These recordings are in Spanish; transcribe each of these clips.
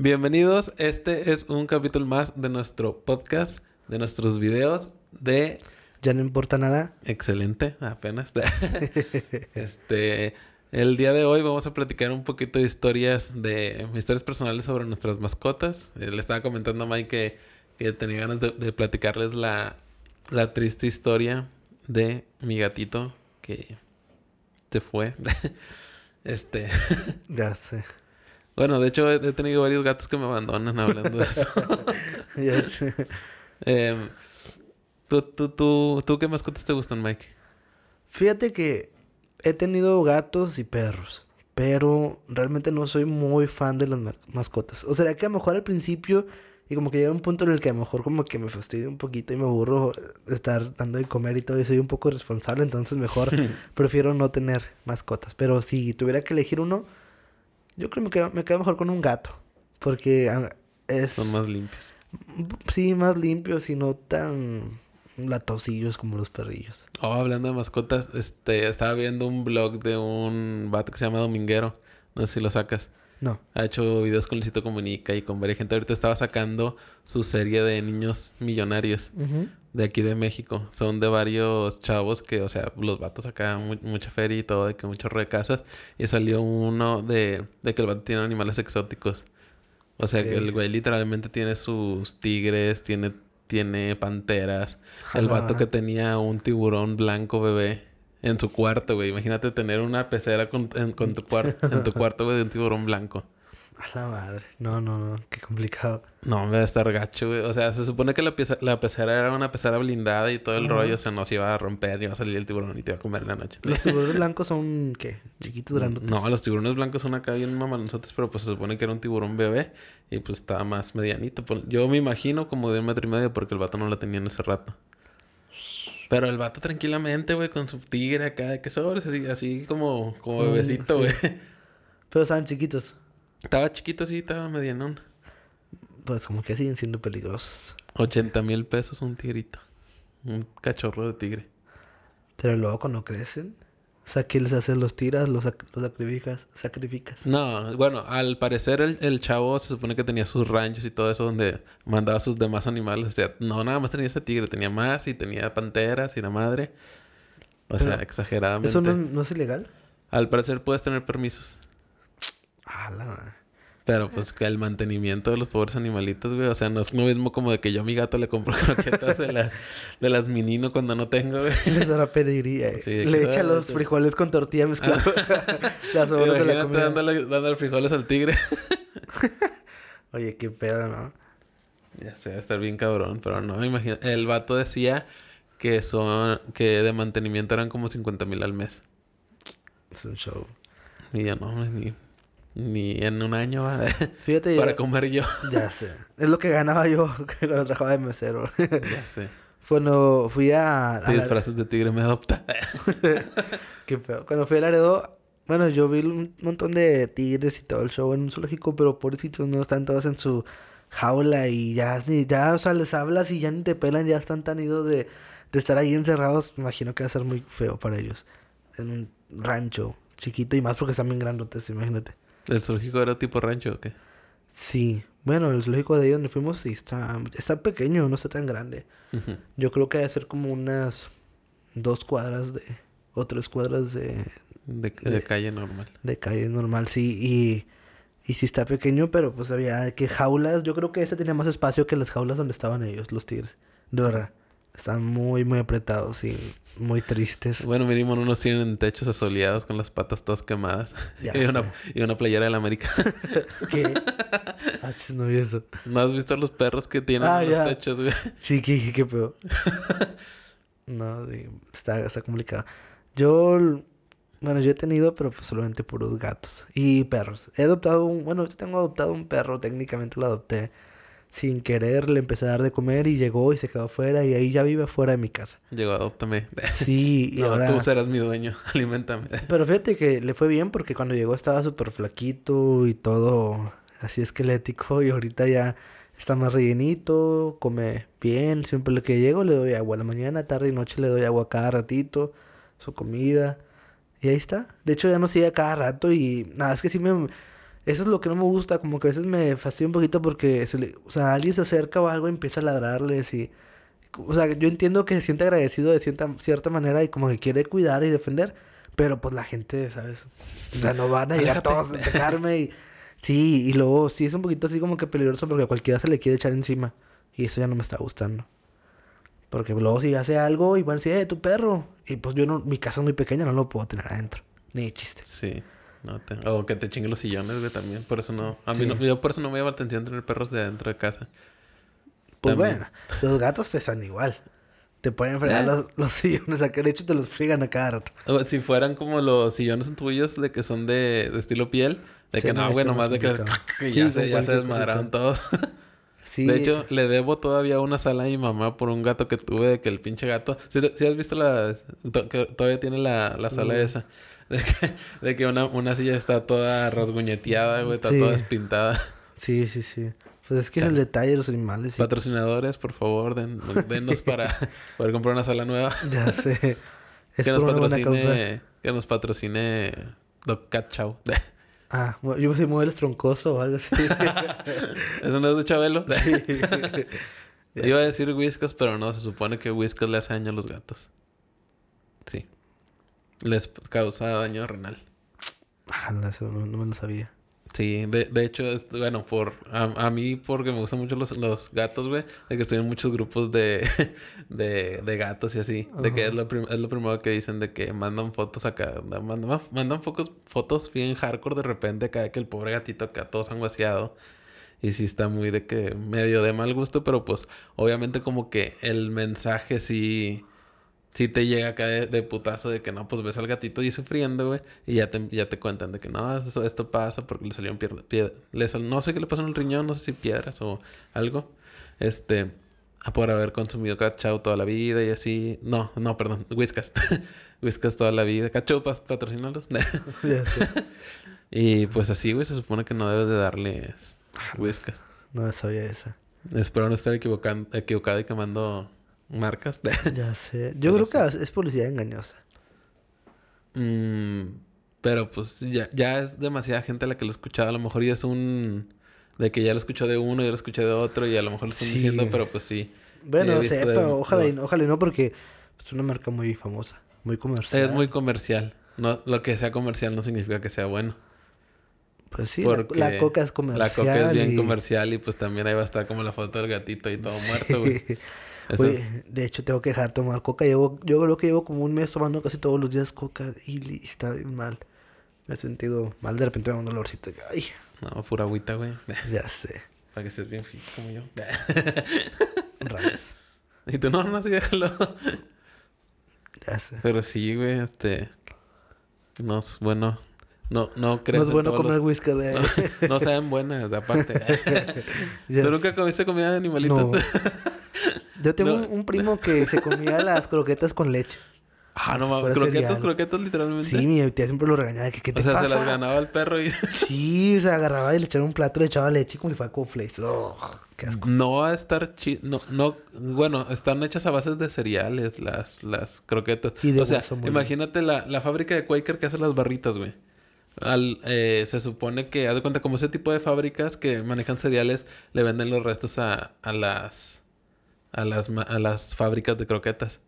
Bienvenidos, este es un capítulo más de nuestro podcast, de nuestros videos de... Ya no importa nada. Excelente, apenas. este, el día de hoy vamos a platicar un poquito de historias de historias personales sobre nuestras mascotas. Eh, le estaba comentando a Mike que, que tenía ganas de, de platicarles la, la triste historia de mi gatito que se fue. este. Ya sé. Bueno, de hecho he tenido varios gatos que me abandonan hablando de eso. Ya sé. Em, ¿tú, tú, tú, ¿Tú qué mascotas te gustan, Mike? Fíjate que he tenido gatos y perros, pero realmente no soy muy fan de las ma- mascotas. O sea, que a lo mejor al principio y como que llega un punto en el que a lo mejor como que me fastidio un poquito y me aburro de estar dando de comer y todo y soy un poco responsable, entonces mejor prefiero no tener mascotas. Pero si tuviera que elegir uno, yo creo que me quedo, me quedo mejor con un gato, porque es Son más limpios. sí más limpios y no tan latosillos como los perrillos. Oh, hablando de mascotas, este, estaba viendo un blog de un vato que se llama Dominguero. No sé si lo sacas. No. Ha hecho videos con Luisito Comunica y con varias gente. Ahorita estaba sacando su serie de niños millonarios de aquí de México. Son de varios chavos que, o sea, los vatos acá, mu- mucha feria y todo, de que muchos de casas. Y salió uno de, de que el vato tiene animales exóticos. O sea, que el güey literalmente tiene sus tigres, tiene, tiene panteras. El vato que tenía un tiburón blanco bebé en su cuarto, güey. Imagínate tener una pecera con, en, con tu, cuar- en tu cuarto, güey, de un tiburón blanco. A la madre. No, no, no. Qué complicado. No, me va a estar gacho, güey. O sea, se supone que la, pieza- la pecera era una pecera blindada y todo el rollo. O sea, no se iba a romper, iba a salir el tiburón y te iba a comer en la noche. Los tiburones blancos son, ¿qué? Chiquitos, grandes. No, los tiburones blancos son acá bien mamalonzotes, pero pues se supone que era un tiburón bebé y pues estaba más medianito. Yo me imagino como de un metro y medio porque el vato no la tenía en ese rato. Pero el vato tranquilamente, güey, con su tigre acá, de que sobres, así, así como, como Mm, bebecito, güey. Pero estaban chiquitos. estaba chiquito así, estaba medianón. Pues como que siguen siendo peligrosos. 80 mil pesos un tigrito. Un cachorro de tigre. Pero luego cuando crecen. O sea, ¿qué les haces? ¿Los tiras? ¿Los, sac- los sacrificas? ¿Sacrificas? No, bueno, al parecer el, el chavo se supone que tenía sus ranchos y todo eso donde mandaba sus demás animales. O sea, no nada más tenía ese tigre, tenía más y tenía panteras y la madre. O sea, exageradamente. ¿Eso no, no es ilegal? Al parecer puedes tener permisos. Ah, la madre. Pero pues que el mantenimiento de los pobres animalitos, güey. O sea, no es lo mismo como de que yo a mi gato le compro croquetas de las, de las minino cuando no tengo, güey. Les da la pediría. eh. Sí, Le echa ah, los frijoles con tortilla mezcladas. Las sobras de la comida. dándole, dándole frijoles al tigre. Oye, qué pedo, ¿no? Ya sé, va a estar bien cabrón, pero no, imagina. El vato decía que son, que de mantenimiento eran como 50 mil al mes. Es un show. Y yo no, ni, ni en un año Fíjate, para yo- comer yo. Ya sé. Es lo que ganaba yo cuando trabajaba de mesero. ya sé. Cuando fui a... Si la- disfraces de tigre me adopta. Qué feo. Cuando fui a Laredo, bueno, yo vi un montón de tigres y todo el show en un zoológico, pero pobrecitos no están todos en su jaula y ya, ni, ya, o sea, les hablas y ya ni te pelan, ya están tan idos de, de estar ahí encerrados. Me imagino que va a ser muy feo para ellos. En un rancho chiquito y más porque están bien grandotes, imagínate. ¿El zoológico era tipo rancho o qué? Sí, bueno, el zoológico de ahí donde fuimos sí está, está pequeño, no está tan grande. Yo creo que debe ser como unas dos cuadras de, o tres cuadras de, de, de calle normal. de calle normal, sí, y, y sí está pequeño, pero pues había que jaulas, yo creo que este tenía más espacio que las jaulas donde estaban ellos, los tigres, de verdad. Están muy, muy apretados y muy tristes. Bueno, mínimo no nos tienen en techos asoleados con las patas todas quemadas. Ya y, una, y una playera de la América. ¿Qué? Ah, chis, no vi eso. ¿No has visto los perros que tienen Ah, en los ya. techos, güey? Sí, qué, qué, qué peor. no, sí, está, está complicado. Yo, bueno, yo he tenido, pero pues solamente puros gatos y perros. He adoptado un, bueno, ahorita tengo adoptado un perro, técnicamente lo adopté sin querer, le empecé a dar de comer y llegó y se quedó afuera y ahí ya vive afuera de mi casa. Llegó, adóptame. Sí, y no, ahora... tú serás mi dueño. Aliméntame. Pero fíjate que le fue bien porque cuando llegó estaba súper flaquito y todo así esquelético y ahorita ya está más rellenito, come bien, siempre lo que llego le doy agua a la mañana, tarde y noche le doy agua cada ratito, su comida y ahí está. De hecho ya no sigue cada rato y nada, es que sí me Eso es lo que no me gusta, como que a veces me fastidia un poquito porque, se le, o sea, alguien se acerca o algo y empieza a ladrarles y... O sea, yo entiendo que se siente agradecido de cierta, cierta manera y como que quiere cuidar y defender, pero pues la gente, ¿sabes? O sea, no van a llegar todos a dejarme y... Sí, y luego sí es un poquito así como que peligroso porque a cualquiera se le quiere echar encima. Y eso ya no me está gustando. Porque luego si hace algo, igual si, eh, tu perro. Y pues yo no, mi casa es muy pequeña, no lo puedo tener adentro. Ni chiste. Sí. No te... O que te chinguen los sillones, güey, también. Por eso no... A mí no... Yo por eso no me llama la atención tener perros de dentro de casa. Pues bueno, los gatos te están igual. Te pueden fregar los, los, sillones acá. De hecho, te los friegan a cada rato. Si fueran como los sillones tuyos de que son de, de estilo piel. De que no, güey, nomás de que, que ya, se, ya se desmadraron todos. sí. De hecho, le debo todavía una sala a mi mamá por un gato que tuve de que el pinche gato... Si, has visto la... todavía tiene la, la sala mm. esa. De que, de que una, una, silla está toda rasguñeteada, güey. Está toda despintada. Sí, sí, sí. Pues es que es el detalle de los animales. Patrocinadores, por favor, den, dennos para poder comprar una sala nueva. Ya sé. Es que, nos patrocine, que nos patrocine Doc Cat Chow. Ah, yo me muebles troncoso o algo así. ¿Eso no es de Chabelo? Sí. Iba a decir Whiskas, pero no, se supone que Whiskas le hace daño a los gatos. Sí. Les causa daño renal. Ah, no, no, no me lo sabía. Sí, de, de hecho, es, bueno, por a, a, mí porque me gustan mucho los, los gatos, güey, de que estoy en muchos grupos de, de, de gatos y así, de que es lo, prim es lo primero que dicen de que mandan fotos acá, mandan, mandan fotos, fotos bien hardcore de repente acá, que el pobre gatito acá todo sanguaseado. Y sí está muy de que medio de mal gusto, pero pues obviamente como que el mensaje sí si te llega acá de, de, putazo de que no, pues ves al gatito y sufriendo, güey, y ya te, ya te cuentan de que no, eso, esto pasa porque le salieron piedras. Le sal, no sé qué le pasó en el riñón, no sé si piedras o algo. Este, por haber consumido cachao toda la vida y así. No, no, perdón, whiskas. whiskas toda la vida. Cachao, patrocinarlos. y pues así, güey, se supone que no debes de darles whiskas. No sabía eso. Espero no estar equivocando, equivocado y quemando marcas. ya sé. Yo pero creo que es publicidad engañosa. Mm, pero pues ya, ya es demasiada gente la que lo ha escuchado. A lo mejor ya es un... De que ya lo escuchó de uno ya lo escuché de otro y a lo mejor lo están sí. diciendo, pero pues sí. Bueno, no sé, pero ojalá, y, ojalá y no porque es una marca muy famosa, muy comercial. Es muy comercial. No, lo que sea comercial no significa que sea bueno. Pues sí, la, la, coca es comercial. La coca es bien y... comercial y pues también ahí va a estar como la foto del gatito y todo sí. muerto, güey. Oye, de hecho, tengo que dejar de tomar coca. Llevo, yo creo que llevo como un mes tomando casi todos los días coca y, está bien mal. Me he sentido mal. De repente me da un dolorcito. Ay. No, pura agüita, güey. Ya sé. Para que seas bien fit como yo. Rayos. Y tú no, no, sí, déjalo. Ya sé. Pero sí, güey, este... No es bueno... No, no creo. No es bueno comer los... whisky de... No, no saben buenas, aparte. yes. ¿Tú nunca comiste comida de animalitos? No. Yo tengo no. un, primo que se comía las croquetas con leche. Ah, no mames. Croquetas, croquetas, literalmente. Sí, mi tía siempre lo regañaba. Que, ¿qué te o sea, pasa? se las ganaba el perro y... sí, o sea, agarraba y le echaba un plato, le echaba leche como si fuera cornflakes. Oh, qué asco. No va a estar chido. No, no... Bueno, están hechas a bases de cereales las, las croquetas. Y de o sea, imagínate la, la fábrica de Quaker que hace las barritas, güey. Al, eh, se supone que, haz de cuenta, como ese tipo de fábricas que manejan cereales, le venden los restos a, a las a las, a las fábricas de croquetas.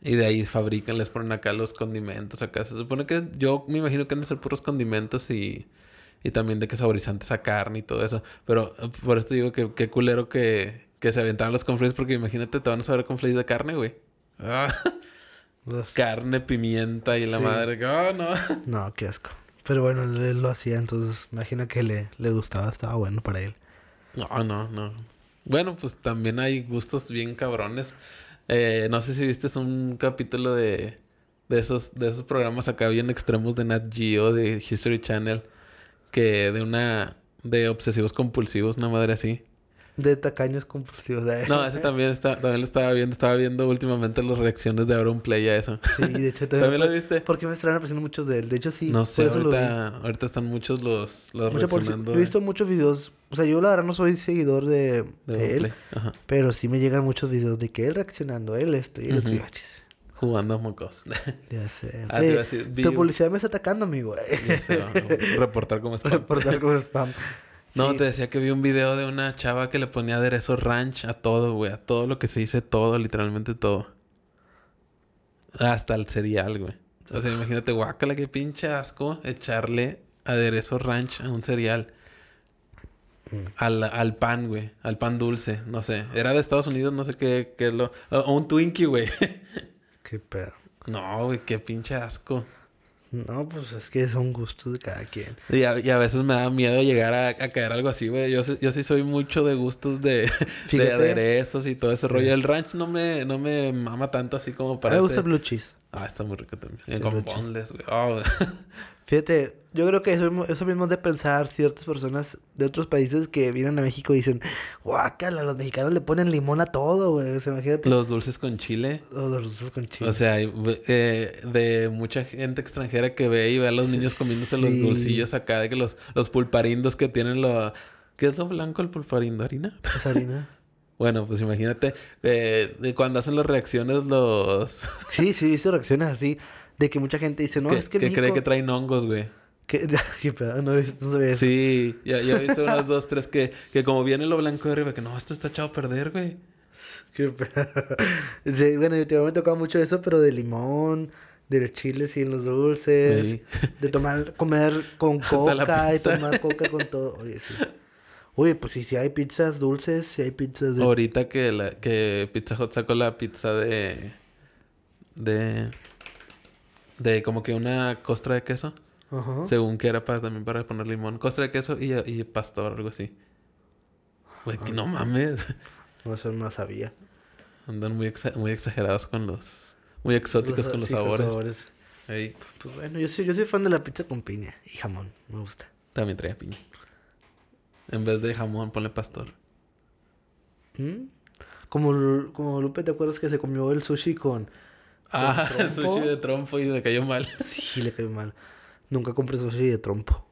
Y de ahí fabrican, les ponen acá los condimentos. Acá se supone que yo me imagino que han de ser puros condimentos y, y también de que saborizantes a carne y todo eso. Pero eh, por esto digo que qué culero que, que se aventaron los conflays porque imagínate, te van a saber conflays de carne, güey. Ah. carne, pimienta y la sí. madre. Oh, no. No, qué asco. Pero bueno, él, lo hacía, entonces imagino que le, le gustaba, estaba bueno para él. No, no, no. Bueno, pues también hay gustos bien cabrones. Eh, no sé si viste un capítulo de, de, esos, de esos programas acá bien extremos de Nat Geo, de History Channel, que de una... de obsesivos compulsivos, una madre así. De tacaños compulsivos. De... No, ese también, está, también lo estaba viendo. Estaba viendo últimamente las reacciones de Auron Play a eso. Sí, de hecho también. ¿También lo viste? Porque me están apareciendo muchos de él. De hecho, sí. No sé, ahorita, ahorita están muchos los, los reaccionando. He visto muchos videos. O sea, yo la verdad no soy seguidor de, de, de él. Pero sí me llegan muchos videos de que él reaccionando, él esto y el uh -huh. otro. Jugando a mocos. Ya sé. Ah, Eh, tu publicidad me está atacando, amigo. Ya sé, reportar como spam. Reportar como spam. No, te decía que vi un video de una chava que le ponía aderezo ranch a todo, güey. A todo lo que se dice, todo, literalmente todo. Hasta el cereal, güey. O sea, imagínate, guácala, qué pinche asco echarle aderezo ranch a un cereal. Mm. Al, al pan, güey. Al pan dulce. No sé. Era de Estados Unidos, no sé qué, qué es lo... O un Twinkie, güey. Qué pedo. no, güey, qué pinche asco. No, pues es que son gustos de cada quien. Y a, y a veces me da miedo llegar a, a caer algo así, güey. Yo, sí- yo sí soy mucho de gustos de, de Fíjate. aderezos y todo ese Sí. rollo. El ranch no me, no me mama tanto así como para me gusta blue cheese. Ah, está muy rico también. Sí, Con boneless, güey. Oh, Fíjate, yo creo que eso, mismo- eso mismo es de pensar ciertas personas de otros países que vienen a México y dicen, guácala, los mexicanos le ponen limón a todo, güey. O sea, imagínate. los dulces con chile. O los rusos con chile. O sea, eh, de mucha gente extranjera que ve y ve a los niños comiéndose los dulcillos acá, de que los, los pulparindos que tienen lo... ¿Qué es lo blanco el pulparindo? ¿Harina? Esa harina. Bueno, pues imagínate, eh, de cuando hacen las reacciones los... Sí, sí, hizo reacciones así. De que mucha gente dice, no, que es que, que cree que traen hongos, güey. que- Qué pedo, no, no sabía eso. Sí, ya, ya he visto unas dos, tres que, que como viene lo blanco de arriba, que no, esto está echado a perder, güey. Qué pedo. Sí, bueno, yo me ha tocado mucho eso, pero de limón, de los chiles y en los dulces, Sí. de tomar, comer con coca y tomar coca con todo. Oye, sí. Oye, pues sí, sí hay pizzas dulces, sí hay pizzas de... Ahorita que, la, que Pizza Hut sacó la pizza de... De... De como que una costra de queso. Ajá. Según que era para, también para poner limón. Costra de queso y, y pastor, algo así. Güey, que no mames. No, eso no sabía. Andan muy, exa- muy exagerados con los... Muy exóticos con los sí, sabores. Ey, Pues bueno, yo soy, yo soy fan de la pizza con piña y jamón. Me gusta. también traía piña. En vez de jamón, ponle pastor. ¿Mm? Como, como Lupe, ¿te acuerdas que se comió el sushi con... Ah, el sushi de trompo y me cayó mal. Sí, le cayó mal. Nunca compré sushi de trompo.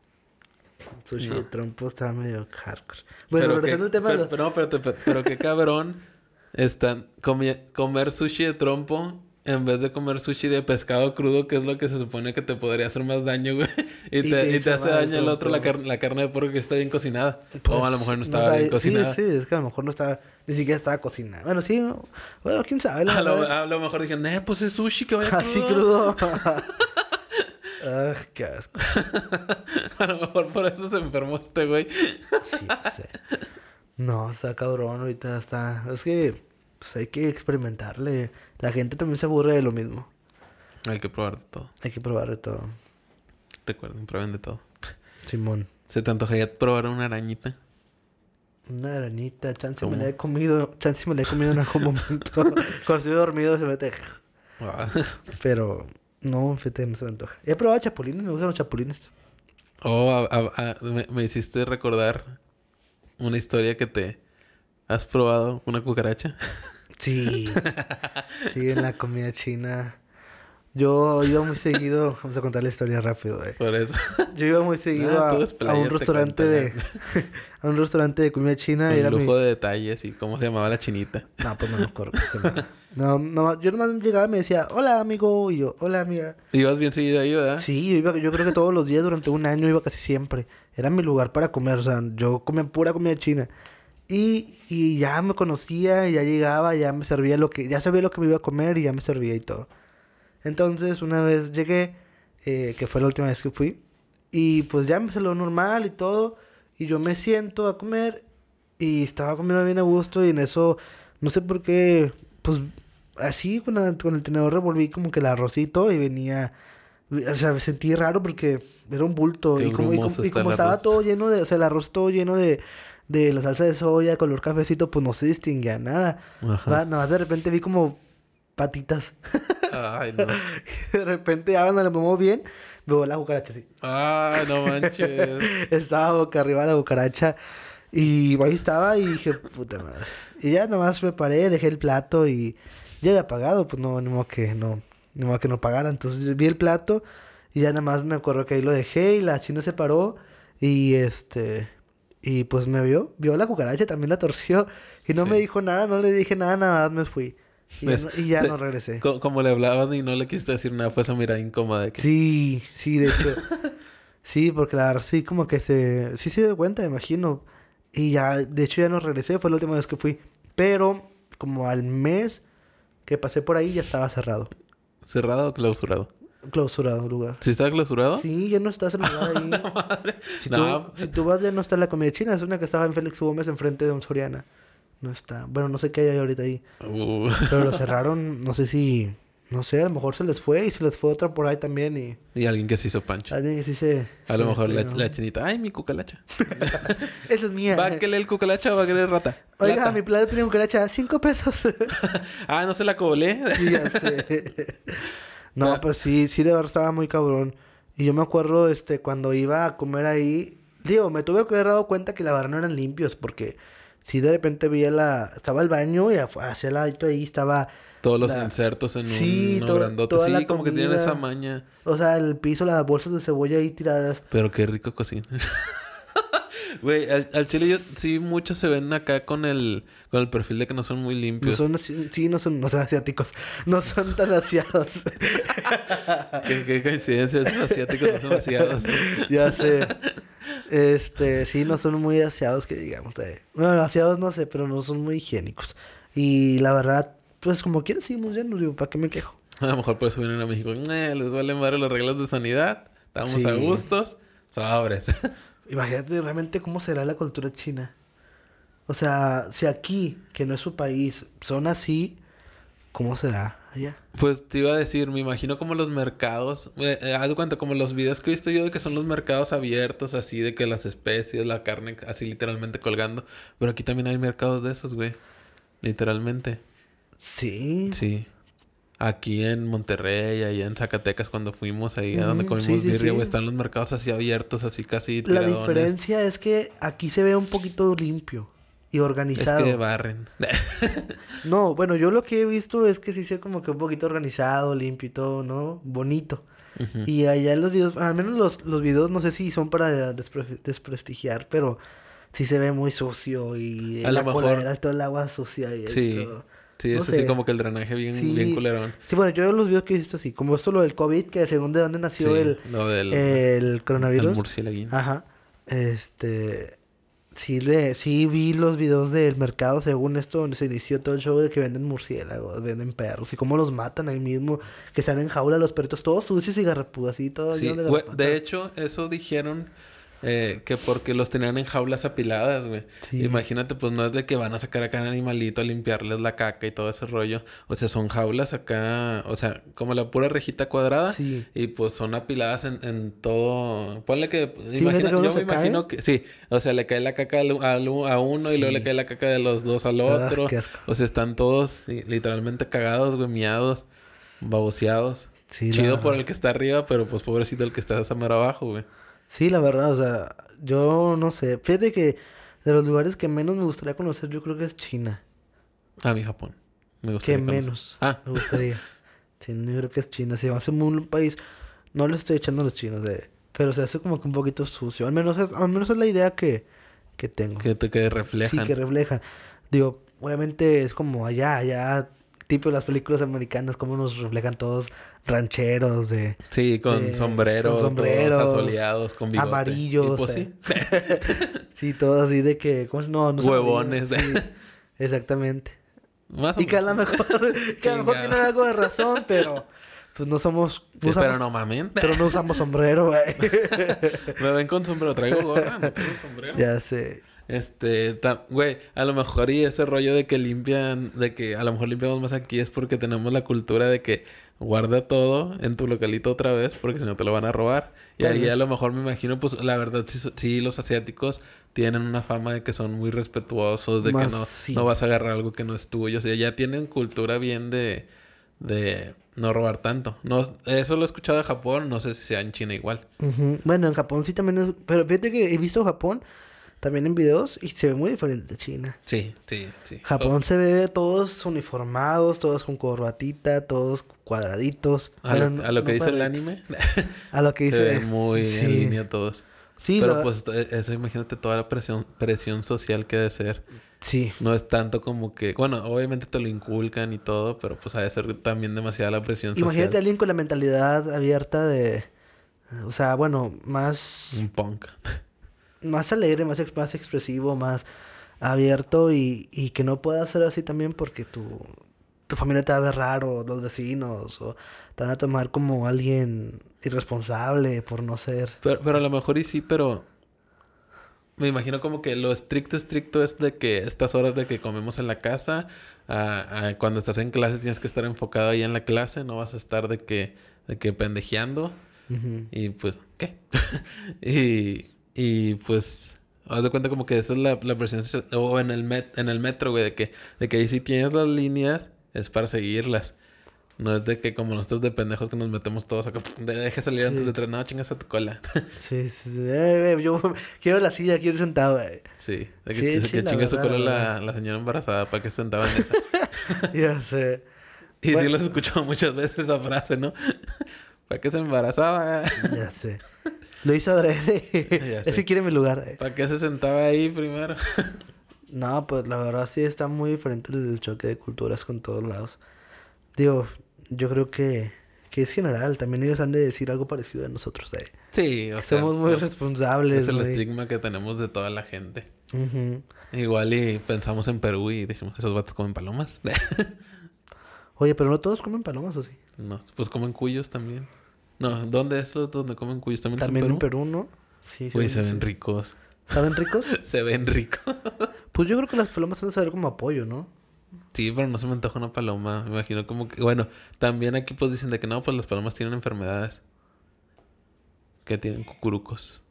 Sushi No. de trompo estaba medio hardcore. Bueno, Pero regresando al tema pero, pero no, pero, pero qué cabrón están comer sushi de trompo en vez de comer sushi de pescado crudo, que es lo que se supone que te podría hacer más daño, güey. Y, Y te, y te hace daño el otro, la, car- la carne de porco que está bien cocinada. Pues, o a lo mejor no estaba bien cocinada. Sí, sí, es que a lo mejor no estaba... Ni siquiera estaba cocinada. Bueno, sí. no- Bueno, quién sabe. A lo, verdad. a lo mejor dijeron, eh, pues es sushi que vaya Así crudo. ah, qué asco. a lo mejor por eso se enfermó este güey. Sí, sé. No, está cabrón, ahorita está. Es que pues hay que experimentarle. La gente también se aburre de lo mismo. Hay que probar de todo. Hay que probar de todo. Recuerden, prueben de todo. Simón. ¿Se te antojaría probar una arañita? Una arañita, chance me ¿Cómo? la he comido, chance me la he comido en algún momento. Cuando estoy dormido se mete. Ah. Pero no, fíjate, no se me antoja. He probado chapulines, me gustan los chapulines. Oh, a- a- a- me, me hiciste recordar una historia que te has probado una cucaracha. Sí. sí, en la comida china. Yo iba muy seguido, vamos a contar la historia rápido, eh. Por eso. Yo iba muy seguido Ah, a, un restaurante de a un restaurante de comida china mi... lujo de detalles y cómo se llamaba la chinita. No, pues no me acuerdo. No, no, yo nomás llegaba y me decía, "Hola, amigo." Y yo, "Hola, amiga." Ibas bien seguido ahí, ¿verdad? Sí, yo iba yo creo que todos los días durante un año iba casi siempre. Era mi lugar para comer, o sea, yo comía pura comida china. Y, y ya me conocía, ya llegaba, ya me servía lo que, ya sabía lo que me iba a comer y ya me servía y todo. Entonces, una vez llegué, eh, que fue la última vez que fui, y pues ya me salió normal y todo, y yo me siento a comer, y estaba comiendo bien a gusto, y en eso, no sé por qué, pues así con, la- con el tenedor revolví como que el arrocito y venía... O sea, me sentí raro porque era un bulto. Qué Y como, y como- y como estaba arroz. todo lleno de... O sea, el arroz todo lleno de, de la salsa de soya, color cafecito, pues no se distinguía nada. Nada más de repente vi como patitas. Ay, no. de repente, ya cuando le muevo bien, veo la cucaracha así. Ay, no manches. Estaba boca arriba la cucaracha. Y ahí estaba y dije, puta madre. Y ya nomás me paré, dejé el plato y ya había pagado, pues no, ni modo que no, ni modo que no pagara. Entonces vi el plato y ya nada más me acuerdo que ahí lo dejé y la china se paró y este, y pues me vio, vio la cucaracha, también la torció y no Sí. me dijo nada, no le dije nada, nada más me fui. Y ya, no, y ya se- no regresé. Co- como le hablabas y no le quisiste decir nada, fue esa mirada incómoda que... Sí, sí, de hecho. sí, porque la verdad, sí, como que se... Sí se dio cuenta, me imagino. Y ya, de hecho, ya no regresé. Fue la última vez que fui. Pero, como al mes que pasé por ahí, ya estaba cerrado. ¿Cerrado o clausurado? Clausurado el lugar. ¿Sí estaba clausurado? Sí, ya no está ese lugar ahí. Si, No, tú, si tú vas, ya no está la comida china. Es una que estaba en Félix Gómez enfrente de un Soriana. No está. Bueno, no sé qué hay ahorita ahí. Uh, Pero lo cerraron, no sé si... No sé, a lo mejor se les fue y se les fue otra por ahí también y... y alguien que se hizo pancho. Alguien que sí se... A se lo mejor la, la chinita, ay, mi cucalacha. Esa es mía. ¿Va a querer el cucalacha o va a querer rata? Oiga, Lata. mi plato tiene un caracha, cinco pesos. Ah, no se la cobré. Sí, ya sé. No, Ah. pues sí, sí, de verdad estaba muy cabrón. Y yo me acuerdo, este, cuando iba a comer ahí, digo, me tuve que haber dado cuenta que la verdad no eran limpios, porque sí de repente veía la, estaba el baño y hacia el ladito ahí estaba, Todos los La- insertos en Sí, uno grandote. toda Sí, la como que tienen esa maña. o sea, el piso, las bolsas de cebolla ahí tiradas. Pero qué rico cocina. Güey, al, al chile yo sí muchos se ven acá con el con el perfil de que no son muy No limpios. son, así- sí, no son, no son asiáticos, no son tan aseados. qué, qué coincidencia, esos asiáticos no son asiados. ya sé. Este, sí, no son muy aseados que digamos. eh. Bueno, aseados no sé, pero no son muy higiénicos. Y la verdad, pues como quieras seguimos yendo, digo, ¿para qué me quejo? A lo mejor por eso vienen a México. "Eh, les vale madre las reglas de sanidad. Estamos Sí. a gustos. Sobres. Imagínate realmente cómo será la cultura china. O sea, si aquí, que no es su país, son así, ¿cómo será allá? Pues te iba a decir, me imagino como los mercados, eh, eh, haz de cuenta, como los videos que he visto yo de que son los mercados abiertos, así de que las especies, la carne, así literalmente colgando. Pero aquí también hay mercados de esos, güey. Literalmente. Sí. Sí. Aquí en Monterrey, allá en Zacatecas, cuando fuimos ahí a donde Ujú, comimos sí, birria, sí. están los mercados así abiertos, así casi La tiradones. diferencia es que aquí se ve un poquito limpio y Es organizado. que barren. No, bueno, yo lo que he visto es que sí se como que un poquito organizado, limpio y todo, ¿no? Bonito. Y allá en los videos, al menos los, los videos no sé si son para despre- desprestigiar, pero sí se ve muy sucio y A la mejor- coladera, todo el agua sucia y Sí. todo. Sí, No eso sí, como que el drenaje bien, Sí. bien culerón. Sí, bueno, yo los videos que he visto así, como esto lo del COVID, que según de dónde nació Sí, el, lo del el el coronavirus. murciélaguín. Ajá. Este. Sí, le, sí vi los videos del mercado según esto donde se inició todo el show de que venden murciélagos, venden perros y cómo los matan ahí mismo, que salen en jaula los perritos todos sucios y garrapudas así todo Sí, de de hecho, eso dijeron eh, que porque los tenían en jaulas apiladas, güey. Sí. Imagínate, pues no es de que van a sacar acá un animalito a limpiarles la caca y todo ese rollo. O sea, son jaulas acá, o sea, como la pura rejita cuadrada. Sí. Y pues son apiladas en, en todo. Ponle que. fíjate imagina- yo me cae. imagino que. Sí. O sea, le cae la caca al- al- a uno y luego Sí. le cae la caca de los dos al Ah, otro. o sea, están todos sí, literalmente cagados, güey, miados, baboseados. Sí, Chido por el que está arriba, pero pues pobrecito el que está mero abajo, güey. Sí, la verdad, o sea, yo no sé. Fíjate que de los lugares que menos me gustaría conocer, yo creo que es China. A mi Japón. Me Que gustaría conocer. menos Ah, me gustaría. sí, yo creo que es China. Se me hace muy un país. No le estoy echando a los chinos, de, pero se hace como que un poquito sucio. Al menos es, al menos es la idea que, que tengo. que te que sí, reflejan. que refleja. Digo, obviamente es como allá, allá, tipo de las películas americanas, como nos reflejan todos rancheros de Sí, con Eh, sombrero, con sombreros, asoleados, con bigote. amarillos, pues eh. sí. sí, todo así de que ¿cómo es? no, no Huevones. sí, exactamente. Más Y que a lo mejor, que a lo mejor tienen algo de razón, pero pues no somos, no Sí, pero no mamen. pero no usamos sombrero, güey. Me ven con sombrero. Traigo gorra, no tengo sombrero. ya sé. Este, güey, a lo mejor y ese rollo de que limpian, de que a lo mejor limpiamos más aquí es porque tenemos la cultura de que guarda todo en tu localito otra vez porque si no te lo van a robar. Y ahí a lo mejor me imagino, pues la verdad, sí, sí, los asiáticos tienen una fama de que son muy respetuosos, de que no, sí. no vas a agarrar algo que no es tuyo. O sea, ya tienen cultura bien de, de no robar tanto. No, eso lo he escuchado de Japón, no sé si sea en China igual. Bueno, en Japón sí también es... Pero fíjate que he visto Japón también en videos y se ve muy diferente de China. Sí, sí, sí. Japón se ve todos uniformados, todos con corbatita, todos cuadraditos. A lo, a lo no que dice el anime. A lo que Se dice... ven muy sí. en línea todos. Sí, Pero la- pues to- eso imagínate toda la presión, presión social que debe ser. Sí. No es tanto como que, bueno, obviamente te lo inculcan y todo, pero pues ha de ser también demasiada la presión social. Imagínate a alguien con la mentalidad abierta de... O sea, bueno, más... Un punk. Más alegre, más, ex- más expresivo, más abierto y, y que no pueda ser así también porque tu, tu familia te va a ver raro, los vecinos, o te van a tomar como alguien irresponsable por no ser... Pero, pero a lo mejor y sí, pero me imagino como que lo estricto, estricto es de que estas horas de que comemos en la casa, a- a cuando estás en clase tienes que estar enfocado ahí en la clase, no vas a estar de que, de que pendejeando. Y pues, ¿qué? y, y pues, haz de cuenta como que esa es la, la presión social. O en el, met, en el metro, güey, de que, de que ahí si tienes las líneas, es para seguirlas. No es de que como nosotros de pendejos que nos metemos todos acá, de deje salir antes Sí. de entrenar, no chingas a tu cola. Sí, sí, sí. Eh, eh, yo quiero la silla, quiero ir sentado. eh. sí, de que, Sí, que, sí, chingue su cola la la, señora embarazada para que se sentaba en esa. Ya sé. y sí Bueno. lo has escuchado muchas veces esa frase, ¿no? para que se embarazaba. Ya sé. Lo hizo adrede. Ese quiere mi lugar. eh. para que se sentaba ahí primero. No, pues la verdad sí está muy diferente el choque de culturas con todos lados. Digo, yo creo que, que es general. También ellos han de decir algo parecido de nosotros. De, sí, o que sea, somos muy son- responsables. Es el estigma que tenemos de toda la gente. Igual y pensamos en Perú y decimos, esos vatos comen palomas. Oye, pero no todos comen palomas, ¿o sí? no, pues comen cuyos también. No, ¿dónde es donde comen cuyos? ¿También, También en en Perú? ¿no? Sí, sí. Güey, se sí. ven ricos. ¿Saben ricos? se ven ricos. Pues yo creo que las palomas han de saber como apoyo, ¿no? sí, pero no se me antoja una paloma. Me imagino como que... Bueno, también aquí pues dicen de que no, pues las palomas tienen enfermedades. Que tienen cucurucos.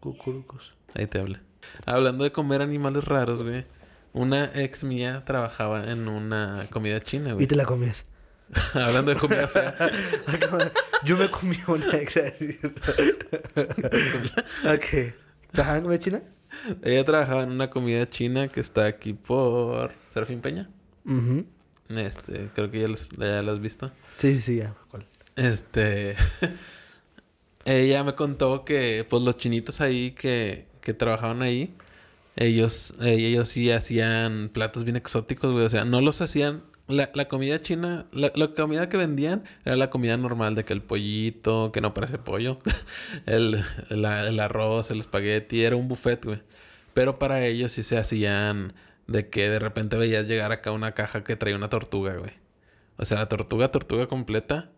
Cucurucos. Ahí te habla. Hablando de comer animales raros, güey. Una ex mía trabajaba en una comida china, Y güey. te la comías. Hablando de comida fea. Yo me comí una ok. ¿Trabajaban en comida china? Ella trabajaba en una comida china que está aquí por Serafín Peña. Este, creo que ya, los- ya la has visto. Sí, sí, sí, ya. ¿Cuál? Este, ella me contó que, pues, los chinitos ahí que, que trabajaban ahí, ellos, eh, ellos sí hacían platos bien exóticos, güey. O sea, no los hacían. La, la comida china, la, la comida que vendían era la comida normal de que el pollito, que no parece pollo, el, la- el arroz, el espagueti, era un buffet, güey. Pero para ellos sí se hacían de que de repente veías llegar acá una caja que traía una tortuga, güey. O sea, la tortuga, tortuga completa.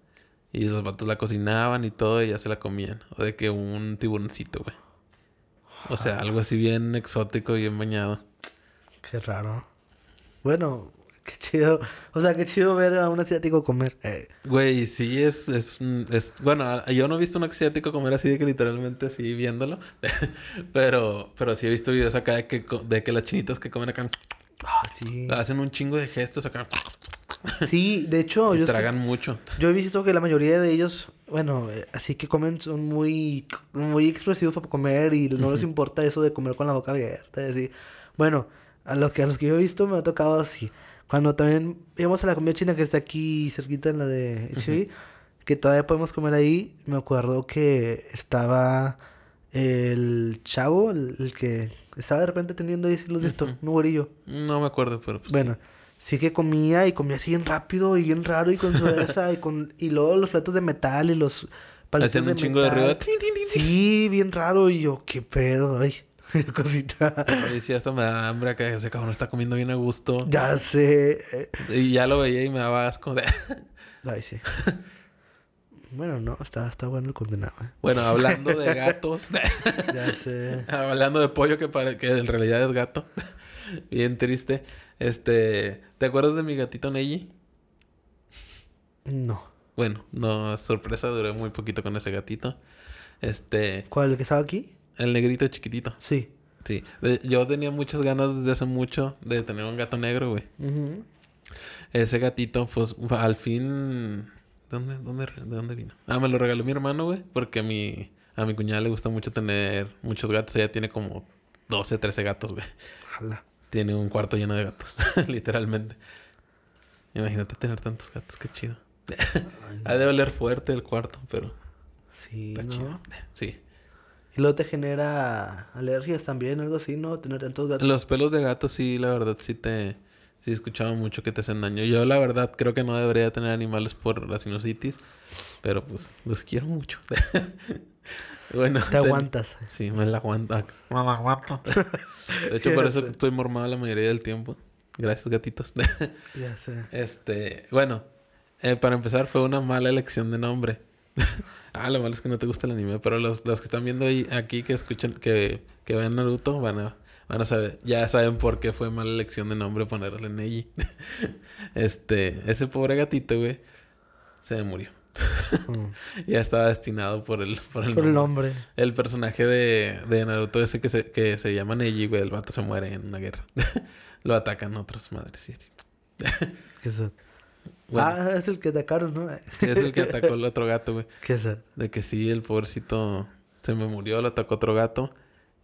Y los vatos la cocinaban y todo y ya se la comían. O de que un tiburoncito, güey. O sea, algo así bien exótico, bien bañado. Qué raro. Bueno, qué chido. O sea, qué chido ver a un asiático comer. Eh, Güey, sí es, es, es... Bueno, a- yo no he visto un asiático comer así de que literalmente así viéndolo. pero, pero sí he visto videos acá de que, de que las chinitas que comen acá ah, sí. hacen un chingo de gestos acá. Sí, de hecho, yo, tragan mucho. yo he visto que la mayoría de ellos, bueno, eh, así que comen, son muy, muy expresivos para comer y no les importa eso de comer con la boca abierta. Así. Bueno, a los que, a los que yo he visto me ha tocado así. Cuando también íbamos a la comida china que está aquí cerquita en la de HB, que todavía podemos comer ahí, me acuerdo que estaba el chavo, el, el que estaba de repente teniendo ahí, si lo has visto, Ujú. un güerillo. No me acuerdo, pero pues... Bueno, sí que comía y comía así bien rápido y bien raro y con su esa y con y luego los platos de metal y los palitos Hacían un chingo de ruido. Sí, bien raro y yo, qué pedo, ay, cosita. Ay, sí, hasta me da hambre acá. Ese cabrón está comiendo bien a gusto. Ya sé. eh, Y ya lo veía y me daba asco. Ay, sí. Bueno, no, está, está bueno el condenado. eh. bueno, hablando de gatos. Ya sé. hablando de pollo que, pare- que en realidad es gato. bien triste. Este... ¿Te acuerdas de mi gatito Neji? No. Bueno, no, sorpresa, duré muy poquito con ese gatito. Este... ¿Cuál, el que estaba aquí? El negrito chiquitito. Sí. Sí. De- yo tenía muchas ganas desde hace mucho de tener un gato negro, güey. Ese gatito, pues, al fin... ¿Dónde, dónde, ¿De dónde vino? Ah, me lo regaló mi hermano, güey. Porque a mi, a mi cuñada le gusta mucho tener muchos gatos. Ella tiene como 12, 13 gatos, güey. Ojalá. Tiene un cuarto lleno de gatos, literalmente. Imagínate tener tantos gatos, qué chido. ha de oler fuerte el cuarto, pero Sí, está ¿no? chido. Sí. Y luego te genera alergias también, algo así, ¿no? Tener tantos gatos. Los pelos de gato sí, la verdad, sí te... Sí he escuchado mucho que te hacen daño. Yo, la verdad, creo que no debería tener animales por la sinusitis. Pero, pues, los quiero mucho. bueno. Te aguantas. Sí, me la aguanto. Me la aguanto. De hecho, por eso estoy mormado la mayoría del tiempo. Gracias, gatitos. ya sé. Este... Bueno. Eh, para empezar, fue una mala elección de nombre. ah, lo malo es que no te gusta el anime. Pero los, los que están viendo ahí, aquí, que escuchan... Que, que ven Naruto, van a Van a saber, ya saben por qué fue mala elección de nombre ponerle Neji. este, ese pobre gatito, güey, se me murió. Mm. ya estaba destinado por el, por el, nombre. El personaje de, de Naruto ese que se, que se llama Neji, güey, el vato se muere en una guerra. Lo atacan otras madres y ¿Qué es ah, es el que atacaron, ¿no? sí, es el que atacó el otro gato, güey. ¿Qué es De que sí, el pobrecito se me murió, lo atacó otro gato.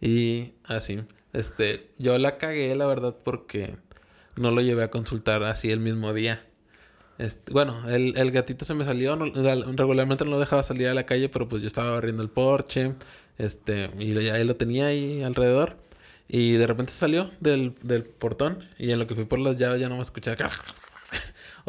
Y así. Este, yo la cagué, la verdad, porque no lo llevé a consultar así el mismo día. Este, bueno, el, el, gatito se me salió, regularmente no lo dejaba salir a la calle, pero pues yo estaba barriendo el porche, este, y ahí lo tenía ahí alrededor. Y de repente salió del, del portón, y en lo que fui por las llaves ya no me escuchaba.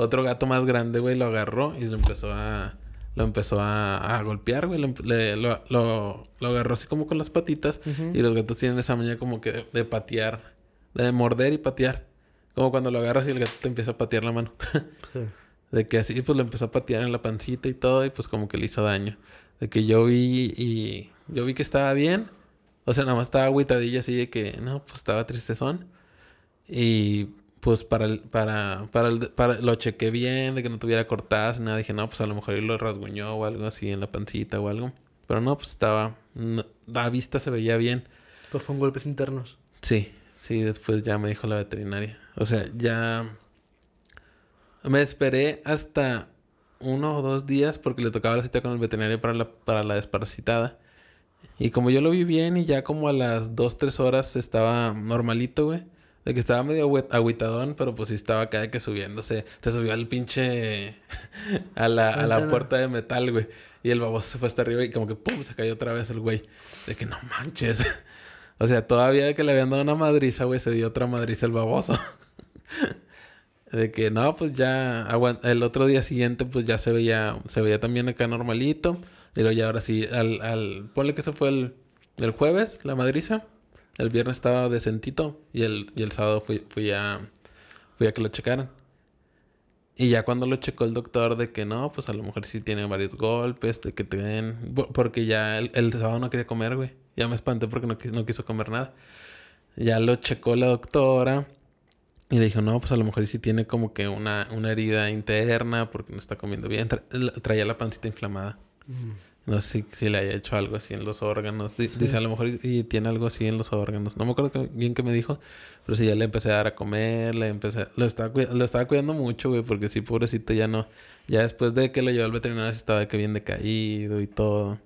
Otro gato más grande, güey, lo agarró y lo empezó a lo empezó a, golpear, güey. Lo, lo, agarró así como con las patitas. Y los gatos tienen esa manía como que de, patear, de morder y patear. Como cuando lo agarras y el gato te empieza a patear la mano. De que así, pues lo empezó a patear en la pancita y todo, y pues como que le hizo daño. De que yo vi y yo vi que estaba bien. O sea, nada más estaba agüitadilla así de que, no, pues estaba tristezón. Y pues para el, para, para, el, para, lo chequé bien, de que no tuviera cortadas, nada. Dije, no, pues a lo mejor él lo rasguñó o algo así en la pancita o algo. Pero no, pues estaba, a vista se veía bien. Pues fueron golpes internos. Sí, sí, después ya me dijo la veterinaria. O sea, ya me esperé hasta uno o dos días porque le tocaba la cita con el veterinario para la, para la desparasitada. Y como yo lo vi bien y ya como a las dos, tres horas estaba normalito, güey de que estaba medio agüitadón, pero pues sí estaba acá de que subiéndose. Se subió al pinche... a, la, a la puerta de metal, güey. Y el baboso se fue hasta arriba y como que pum, se cayó otra vez el güey. De que no manches. o sea, todavía de que le habían dado una madriza, güey, se dio otra madriza el baboso. de que no, pues ya el otro día siguiente pues ya se veía se veía también acá normalito. Y luego ya ahora sí al al ponle que eso fue el el jueves la madriza. El viernes estaba decentito y el, y el sábado fui, fui, a, fui a que lo checaran. Y ya cuando lo checó el doctor de que no, pues a lo mejor sí tiene varios golpes, de que te den... Porque ya el, sábado no quería comer, güey. Ya me espanté porque no, no quiso comer nada. Ya lo checó la doctora. Y le dijo, no, pues a lo mejor sí tiene como que una, una herida interna porque no está comiendo bien. traía la pancita inflamada. No sé si, le haya hecho algo así en los órganos. Dice a lo mejor y, tiene algo así en los órganos. No me acuerdo bien qué me dijo. Pero sí, ya le empecé a dar a comer, le empecé... Lo estaba, lo estaba cuidando mucho, güey, porque sí, pobrecito, ya no... Ya después de que lo llevó al veterinario estaba que bien decaído y todo.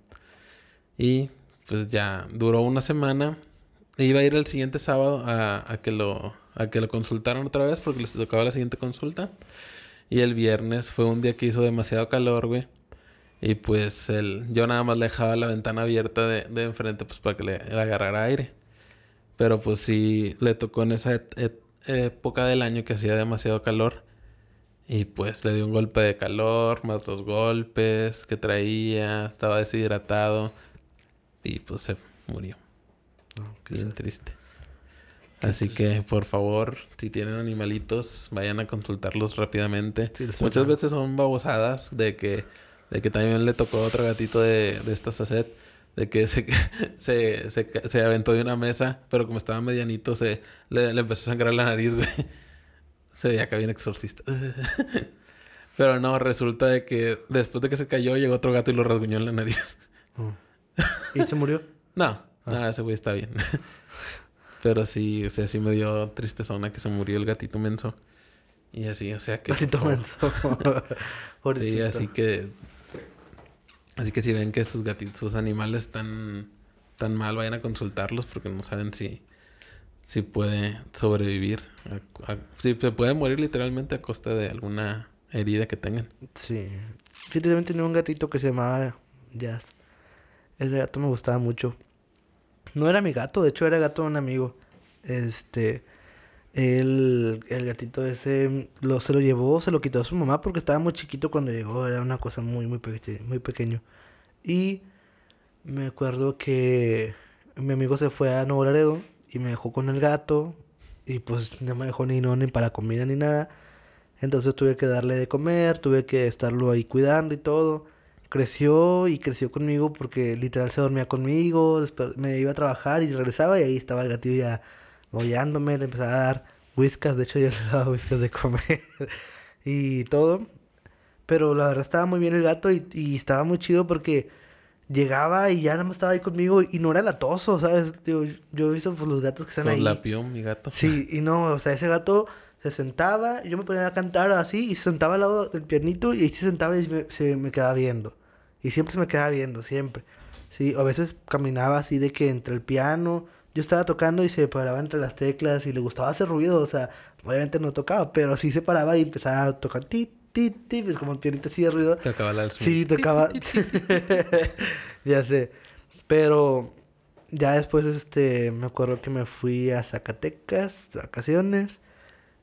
Y pues ya duró una semana. Iba a ir el siguiente sábado a, a que lo a que lo consultaran otra vez porque les tocaba la siguiente consulta. Y el viernes fue un día que hizo demasiado calor, güey. Y pues el, yo nada más le dejaba la ventana abierta de, de enfrente pues para que le, agarrara aire. Pero pues sí le tocó en esa época del año que hacía demasiado calor. Y pues le dio un golpe de calor, más dos golpes que traía, estaba deshidratado. Y pues se murió. Bien triste. Así que, por favor, si tienen animalitos, vayan a consultarlos rápidamente. Muchas veces son babosadas de que de que también le tocó otro gatito de, de esta sacet. De que se, se, se, aventó de una mesa, pero como estaba medianito, se le, empezó a sangrar la nariz, güey. Se veía que había un exorcista. Pero no, resulta de que después de que se cayó, llegó otro gato y lo rasguñó en la nariz. Oh. ¿Y se murió? no, ah. ese güey está bien. Pero sí, o sea, sí me dio tristezona que se murió el gatito menso. Y así, o sea que... Gatito menso. sí, así que Así que si ven que sus gatitos, sus animales están tan mal, vayan a consultarlos porque no saben si, si puede sobrevivir. si se puede morir literalmente a costa de alguna herida que tengan. Sí. Yo también tenía un gatito que se llamaba Jazz. Ese gato me gustaba mucho. No era mi gato, de hecho era gato de un amigo. Este, el, el gatito ese lo, se lo llevó, se lo quitó a su mamá porque estaba muy chiquito cuando llegó, era una cosa muy, muy, muy pequeño. Y me acuerdo que mi amigo se fue a Nuevo Laredo y me dejó con el gato y pues no me dejó ni no ni para comida ni nada. Entonces tuve que darle de comer, tuve que estarlo ahí cuidando y todo. Creció y creció conmigo porque literal se dormía conmigo, me iba a trabajar y regresaba y ahí estaba el gatillo ya mollándome, le empezaba a dar whiskas, de hecho yo le daba whiskas de comer y todo. Pero la verdad estaba muy bien el gato y, y estaba muy chido porque llegaba y ya nada más estaba ahí conmigo y no era latoso, ¿sabes? Yo he visto pues, los gatos que están ahí. la pió, mi gato. Sí, y no, o sea, ese gato se sentaba, yo me ponía a cantar así, y se sentaba al lado del pianito, y ahí se sentaba y me- se me quedaba viendo. Y siempre se me quedaba viendo, siempre. Sí, a veces caminaba así de que entre el piano, yo estaba tocando y se paraba entre las teclas y le gustaba hacer ruido, o sea, obviamente no tocaba, pero sí se paraba y empezaba a tocar ti, ti, ti, pues como pianito así de ruido. Te acaba la Sí, tocaba. ya sé. Pero ya después, este, me acuerdo que me fui a Zacatecas de vacaciones.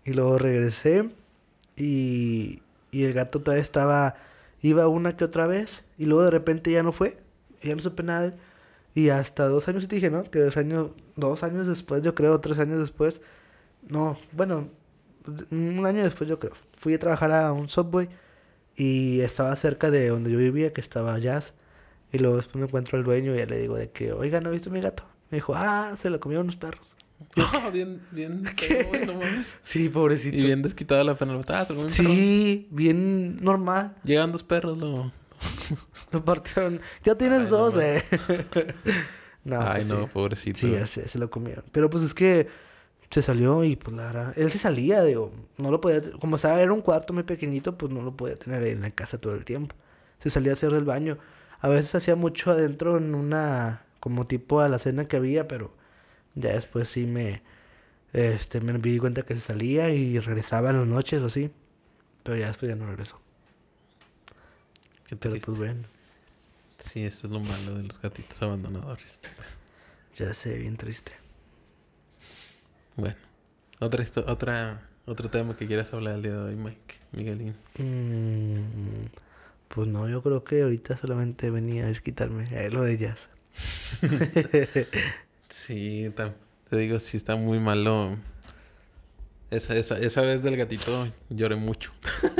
Y luego regresé. Y, y el gato todavía estaba. Iba una que otra vez. Y luego de repente ya no fue. y Ya no supe nada. de él. Y hasta dos años, sí te dije, ¿no? Que dos años, dos años después, yo creo, tres años después. No, bueno, un año después, yo creo. Fui a trabajar a un subway. Y estaba cerca de donde yo vivía, que estaba Jazz. Y luego después me encuentro al dueño y ya le digo de que, oiga, ¿no he visto mi gato? Me dijo, ah, se lo comieron unos perros. Ah, bien, bien. güey, no mames. Sí, pobrecito. Y bien desquitado la pena. Ah, un perro. Sí, bien normal. Llegan dos perros, lo. Lo partieron. Ya tienes Ay, dos, eh. no, Ay, pues no, sí. pobrecito. Sí, ya sé, se lo comieron. Pero pues es que se salió y pues la verdad, él se salía, digo, no lo podía, como estaba, era un cuarto muy pequeñito, pues no lo podía tener en la casa todo el tiempo. Se salía a hacer del baño. A veces hacía mucho adentro en una, como tipo a la cena que había, pero ya después sí me, este, me di cuenta que se salía y regresaba en las noches o así. Pero ya después ya no regresó. Qué Pero triste. pues bueno, Sí, eso es lo malo de los gatitos abandonadores. ya sé, bien triste. Bueno, otra, otra, otro tema que quieras hablar el día de hoy, Mike, Miguelín. Mm, pues no, yo creo que ahorita solamente venía a desquitarme. Eh, lo de jazz. Sí, te digo, sí está muy malo. Esa, esa, esa vez del gatito lloré mucho.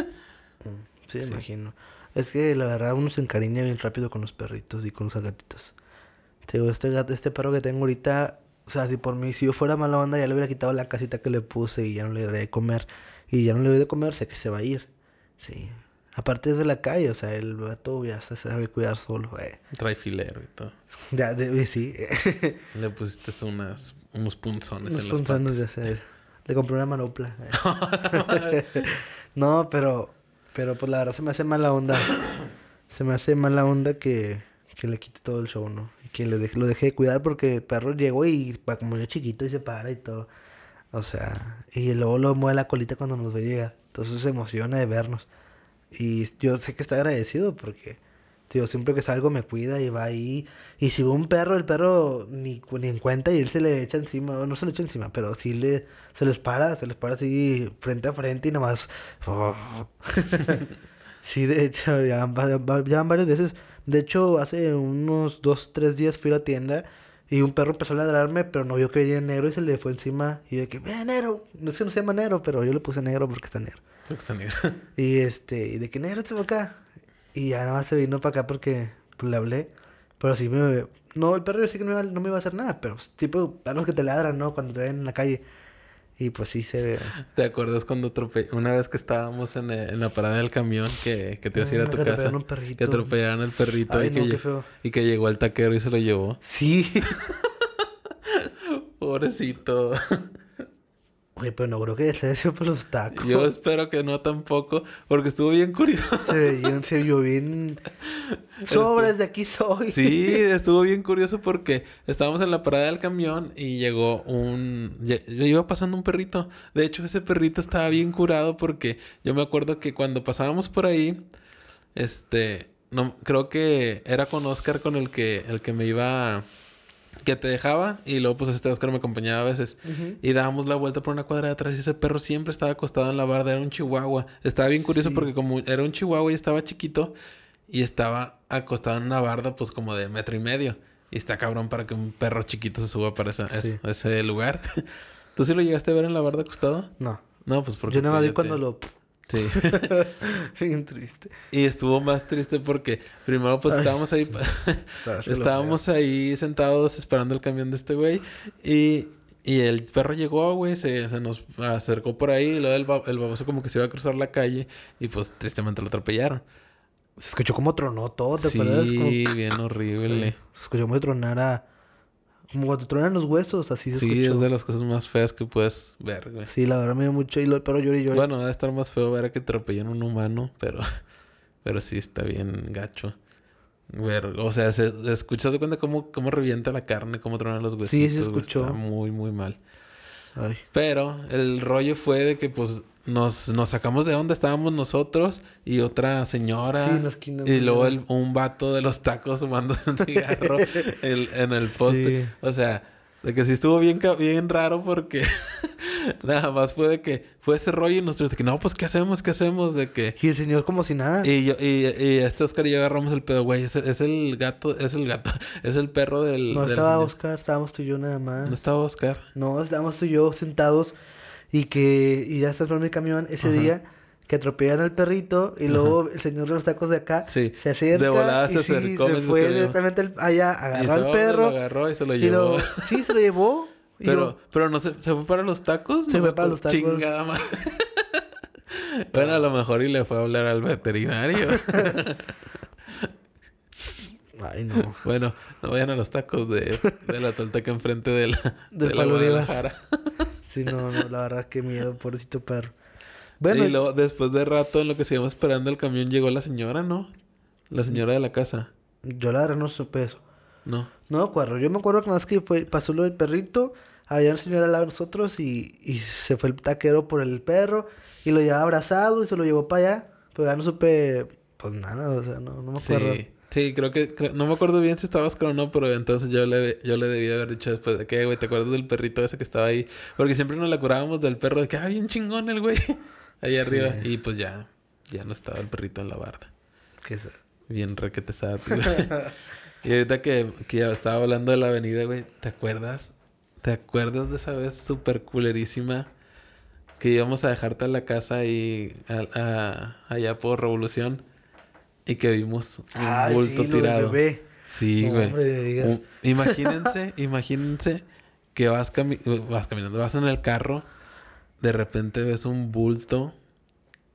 Sí, me Sí. imagino. Es que la verdad uno se encariña bien rápido con los perritos y con los gatitos. Te digo, este gato, este perro que tengo ahorita, o sea, si por mí, si yo fuera mala onda, ya le hubiera quitado la casita que le puse y ya no le daría de comer. Y ya no le doy de comer, sé que se va a ir. Sí. Aparte es de la calle, o sea, el gato ya se sabe cuidar solo. eh. Trae filero y todo. Ya, de, sí. Le pusiste unas, unos punzones Unos en las punzones, ya sé. Le compré una manopla. eh. no, pero, pero pues la verdad se me hace mala onda. Se me hace mala onda que, que le quite todo el show, ¿no? Y que le deje, lo deje de cuidar porque el perro llegó y como yo chiquito y se para y todo. O sea, y luego lo mueve la colita cuando nos ve llegar. Entonces se emociona de vernos. Y yo sé que está agradecido porque, tío, siempre que salgo me cuida y va ahí. Y si ve un perro, el perro ni, ni en cuenta y él se le echa encima. No se le echa encima, pero sí le, se les para, se les para así frente a frente y nada más. sí, de hecho, ya van, va- va- ya van varias veces. De hecho, hace unos dos, tres días fui a la tienda y un perro empezó a ladrarme, pero no vio que venía negro y se le fue encima. Y yo de que, ve negro. No es que no se llama negro, pero yo le puse negro porque está negro. Creo que está negra. Y este, y de que negro se fue acá. Y ya nada más se vino para acá porque pues, le hablé. Pero sí me. No, el perro yo sé que no, iba- no me iba a hacer nada, pero tipo perros que te ladran, ¿no? Cuando te ven en la calle. Y pues sí se ve. ¿Te acuerdas cuando atrope... una vez que estábamos en, eh, en la parada del camión que, que te ibas a ir a Mm, tu que casa? un Que perrito. atropellaron al perrito Ay, y, que no, qué lle- feo. y que llegó el taquero y se lo llevó. Sí. Pobrecito. Oye, pero no creo que se sido por los tacos. Yo espero que no tampoco, porque estuvo bien curioso. Se veía, se vio bien. Sobres de aquí soy. Sí, estuvo bien curioso porque estábamos en la parada del camión y llegó un... lle- Iba pasando un perrito. De hecho, ese perrito estaba bien curado porque yo me acuerdo que cuando pasábamos por ahí, este... No, creo que era con Oscar con el que, el que me iba... que te dejaba y luego pues este Oscar me acompañaba a veces y dábamos la vuelta por una cuadra de atrás y ese perro siempre estaba acostado en la barda, era un chihuahua. Estaba bien curioso porque como era un chihuahua y estaba chiquito y estaba acostado en una barda pues como de metro y medio. Y está cabrón para que un perro chiquito se suba para esa- Sí. ese, ese lugar. ¿Tú sí lo llegaste a ver en la barda acostado? No. No, pues porque... Yo nada más ya vi cuando te- lo... Sí. Bien triste. y estuvo más triste porque primero pues estábamos ahí... Estábamos ahí sentados esperando el camión de este güey. Y, y el perro llegó, güey. Se, se nos acercó por ahí. Y luego el, ba- el baboso como que se iba a cruzar la calle. Y pues tristemente lo atropellaron. Se escuchó como tronó todo, ¿te sí, acuerdas? Como- bien horrible. Se escuchó como tronar a... Como cuando tronan los huesos, así se Sí, escuchó. es de las cosas más feas que puedes ver, güey. Sí, la verdad me dio mucho... Y lo, el perro llora y llora. Bueno, debe estar más feo ver a que atropellan a un humano, pero... Pero sí está bien gacho. Ver, o sea, se, se de cuenta cómo, cómo revienta la carne, cómo tronan los huesos. Sí, se escuchó. Está muy, muy mal. Ay. Pero el rollo fue de que pues nos, nos sacamos de donde estábamos nosotros y otra señora. Sí, y luego el- un vato de los tacos fumando un cigarro el- en el poste. Sí. O sea, de que sí estuvo bien, bien raro porque nada más fue de que fue ese rollo y nosotros de que no, pues ¿qué hacemos? ¿Qué hacemos? De que... Y el señor como si nada. Y, yo, y, y este Oscar y yo agarramos el pedo, güey. Es, el- es el gato, es el gato, es el perro del. no del estaba señor. Oscar, estábamos tú y yo nada más. No estaba Oscar. No, estábamos tú y yo sentados y que y ya estás en mi camión ese Ajá. día que atropellan al perrito y luego el señor de los tacos de acá Sí. se acerca De volada se y sí, acercó, se fue directamente al- allá, agarró al perro Lo agarró y se lo llevó. lo sí se lo llevó Pero, yo- pero no se, se fue para los tacos. Se No fue para los tacos. Chingada madre. bueno, a lo mejor y le fue a hablar al veterinario. ay no. bueno, no vayan a los tacos de, de la tolteca enfrente de la, Del de la. Guadalajara. Sí, no, no, la verdad qué miedo, pobrecito perro. Bueno, y luego, después de rato, en lo que seguimos esperando el camión, llegó la señora, ¿no? La señora de la casa. yo la verdad no supe eso. No. No me acuerdo. Yo me acuerdo que más que fue, pasó lo del perrito, había un señor al lado de nosotros y, y se fue el taquero por el perro y lo llevaba abrazado y se lo llevó para allá. Pero ya no supe, pues nada, o sea, no, no me acuerdo. Sí. Sí, creo que... creo- no me acuerdo bien si estaba Oscar o no, pero entonces yo le, yo le debí de haber dicho después de que, güey, ¿te acuerdas del perrito ese que estaba ahí? Porque siempre nos la curábamos del perro de que, ah, bien chingón el güey. Ahí arriba. Y pues ya, ya no estaba el perrito en la barda. Que se- Bien requete sad, güey. y ahorita que, que ya estaba hablando de la avenida, güey, ¿te acuerdas? ¿Te acuerdas de esa vez súper culerísima que íbamos a dejarte a la casa ahí, a- a- allá por Revolución y que vimos un Ay, bulto sí, lo tirado? bebé. Sí, No, güey. hombre. Un- imagínense, imagínense que vas, cami- vas caminando, vas en el carro, de repente ves un bulto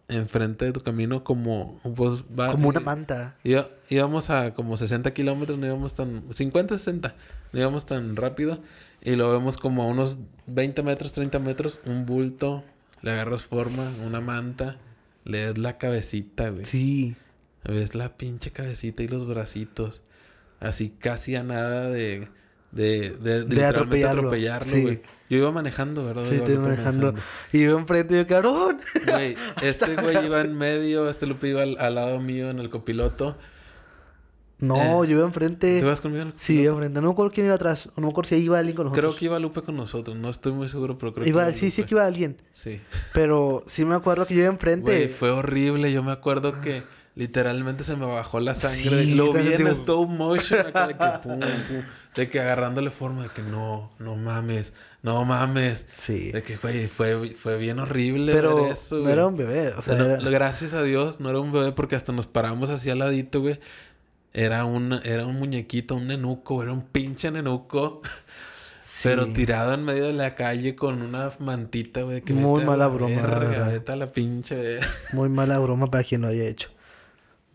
enfrente de tu camino como... Pues, va- Como una manta. Iba- íbamos a como 60 kilómetros, no íbamos tan... 50, 60, no íbamos tan rápido. Y lo vemos como a unos 20 metros, 30 metros, un bulto, le agarras forma, una manta, le das la cabecita, güey. Sí. Ves la pinche cabecita y los bracitos. Así casi a nada de... De, de, De literalmente atropellarlo, atropellarlo, sí. Yo iba manejando, ¿verdad? Sí, Iba estoy manejando. Y yo enfrente y yo, cabrón. Güey, este güey iba en medio, este Lupe iba al, al lado mío en el copiloto. No, Eh, yo iba enfrente. ¿Te vas conmigo en el Sí, iba enfrente. No me acuerdo quién iba atrás. No me acuerdo si iba alguien con nosotros. Creo que iba Lupe con nosotros, no estoy muy seguro, pero creo Iba, que sí, sí Lupe. que iba alguien. Sí. Pero sí me acuerdo que yo iba enfrente. Güey, fue horrible. Yo me acuerdo que literalmente se me bajó la sangre. Sí, Lo vi en stop motion acá de que pum, pum. De que agarrándole forma de que no, no mames, no mames. Sí. De que, güey, fue, fue bien horrible Pero ver eso, no era un bebé. O sea, No, era- Gracias a Dios, no era un bebé porque hasta nos paramos así al ladito, güey. Era un, era un muñequito, un nenuco, era un pinche nenuco. sí. Pero tirado en medio de la calle con una mantita, güey. que Muy mala la broma, la verga, verdad. vete a la pinche, güey. Muy mala broma para quien lo haya hecho.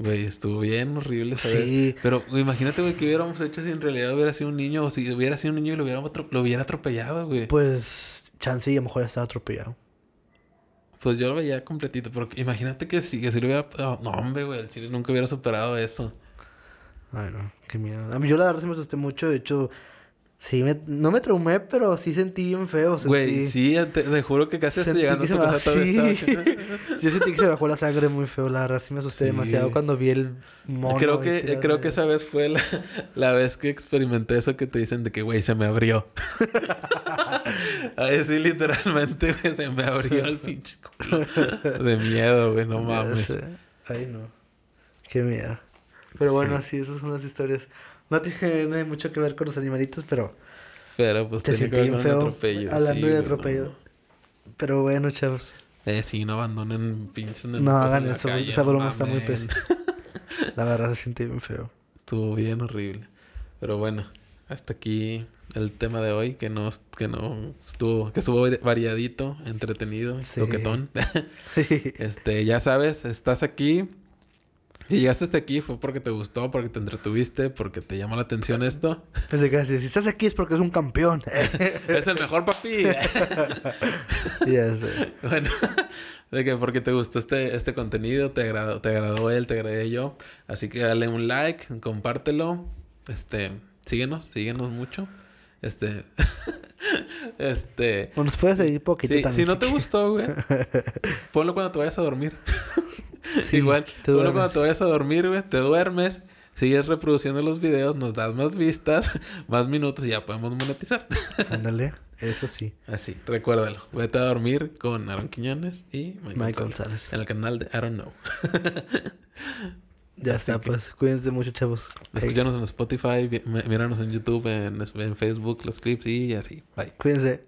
Güey, estuvo bien horrible, ¿sabes? Sí. Pero imagínate, güey, que hubiéramos hecho si en realidad hubiera sido un niño o si hubiera sido un niño y lo, hubiéramos atro- lo hubiera atropellado, güey. Pues, Pues, chance y a lo mejor estaba atropellado. Pues yo lo veía completito, pero imagínate que si, que si lo hubiera... oh, no, hombre, güey, el chile nunca hubiera superado eso. Ay, no, qué miedo. A mí, yo la verdad sí me asusté mucho. De hecho, Sí, me, no me traumé, pero sí sentí bien feo. Sentí, Güey, sí, te, te juro que casi hasta llegando a tu casa bajó- todo sí. estaba- Yo sentí que se bajó la sangre muy feo, la verdad. Sí me asusté Sí. demasiado cuando vi el mono. creo que, creo que esa vez fue la, la vez que experimenté eso que te dicen de que, güey, se me abrió. Ahí sí, literalmente, güey, se me abrió el pinche culo. De miedo, güey, no mames. Ay, no. Qué miedo. Pero bueno, sí, esas son las historias. No tiene mucho que ver con los animalitos, pero Pero pues te sentí bien feo. atropello. Hablando sí, de atropello. no. Pero bueno, chavos. Eh, sí, no abandonen pinches No hagan eso, calle, esa no broma está muy pesada. La verdad se siente bien feo. Estuvo bien horrible. Pero bueno, hasta aquí el tema de hoy, que no, que no estuvo, que estuvo variadito, entretenido, Sí. toquetón. este, ya sabes, estás aquí. Si llegaste hasta aquí fue porque te gustó, porque te entretuviste, porque te llamó la atención esto. Decir, si estás aquí es porque es un campeón. ¡Es el mejor papi! ya sé. bueno, de que porque te gustó este, este contenido, te agradó, te agradó él, te agradé yo. Así que dale un like, compártelo. Este, síguenos, síguenos mucho. Este, este, O nos puedes seguir poquito Sí, si no te gustó, güey, ponlo cuando te vayas a dormir. Sí, Igual, cuando te vayas a dormir, güey, te duermes, sigues reproduciendo los videos, nos das más vistas, más minutos y ya podemos monetizar. Ándale, eso sí. Así, recuérdalo. Vete a dormir con Aaron Quiñones y Mike, Mike González. González. En el canal de I don't know. Ya Así está, que- pues cuídense mucho, chavos. Escúchanos en Spotify, míranos en YouTube, en, en Facebook, los clips y así. Bye. Cuídense.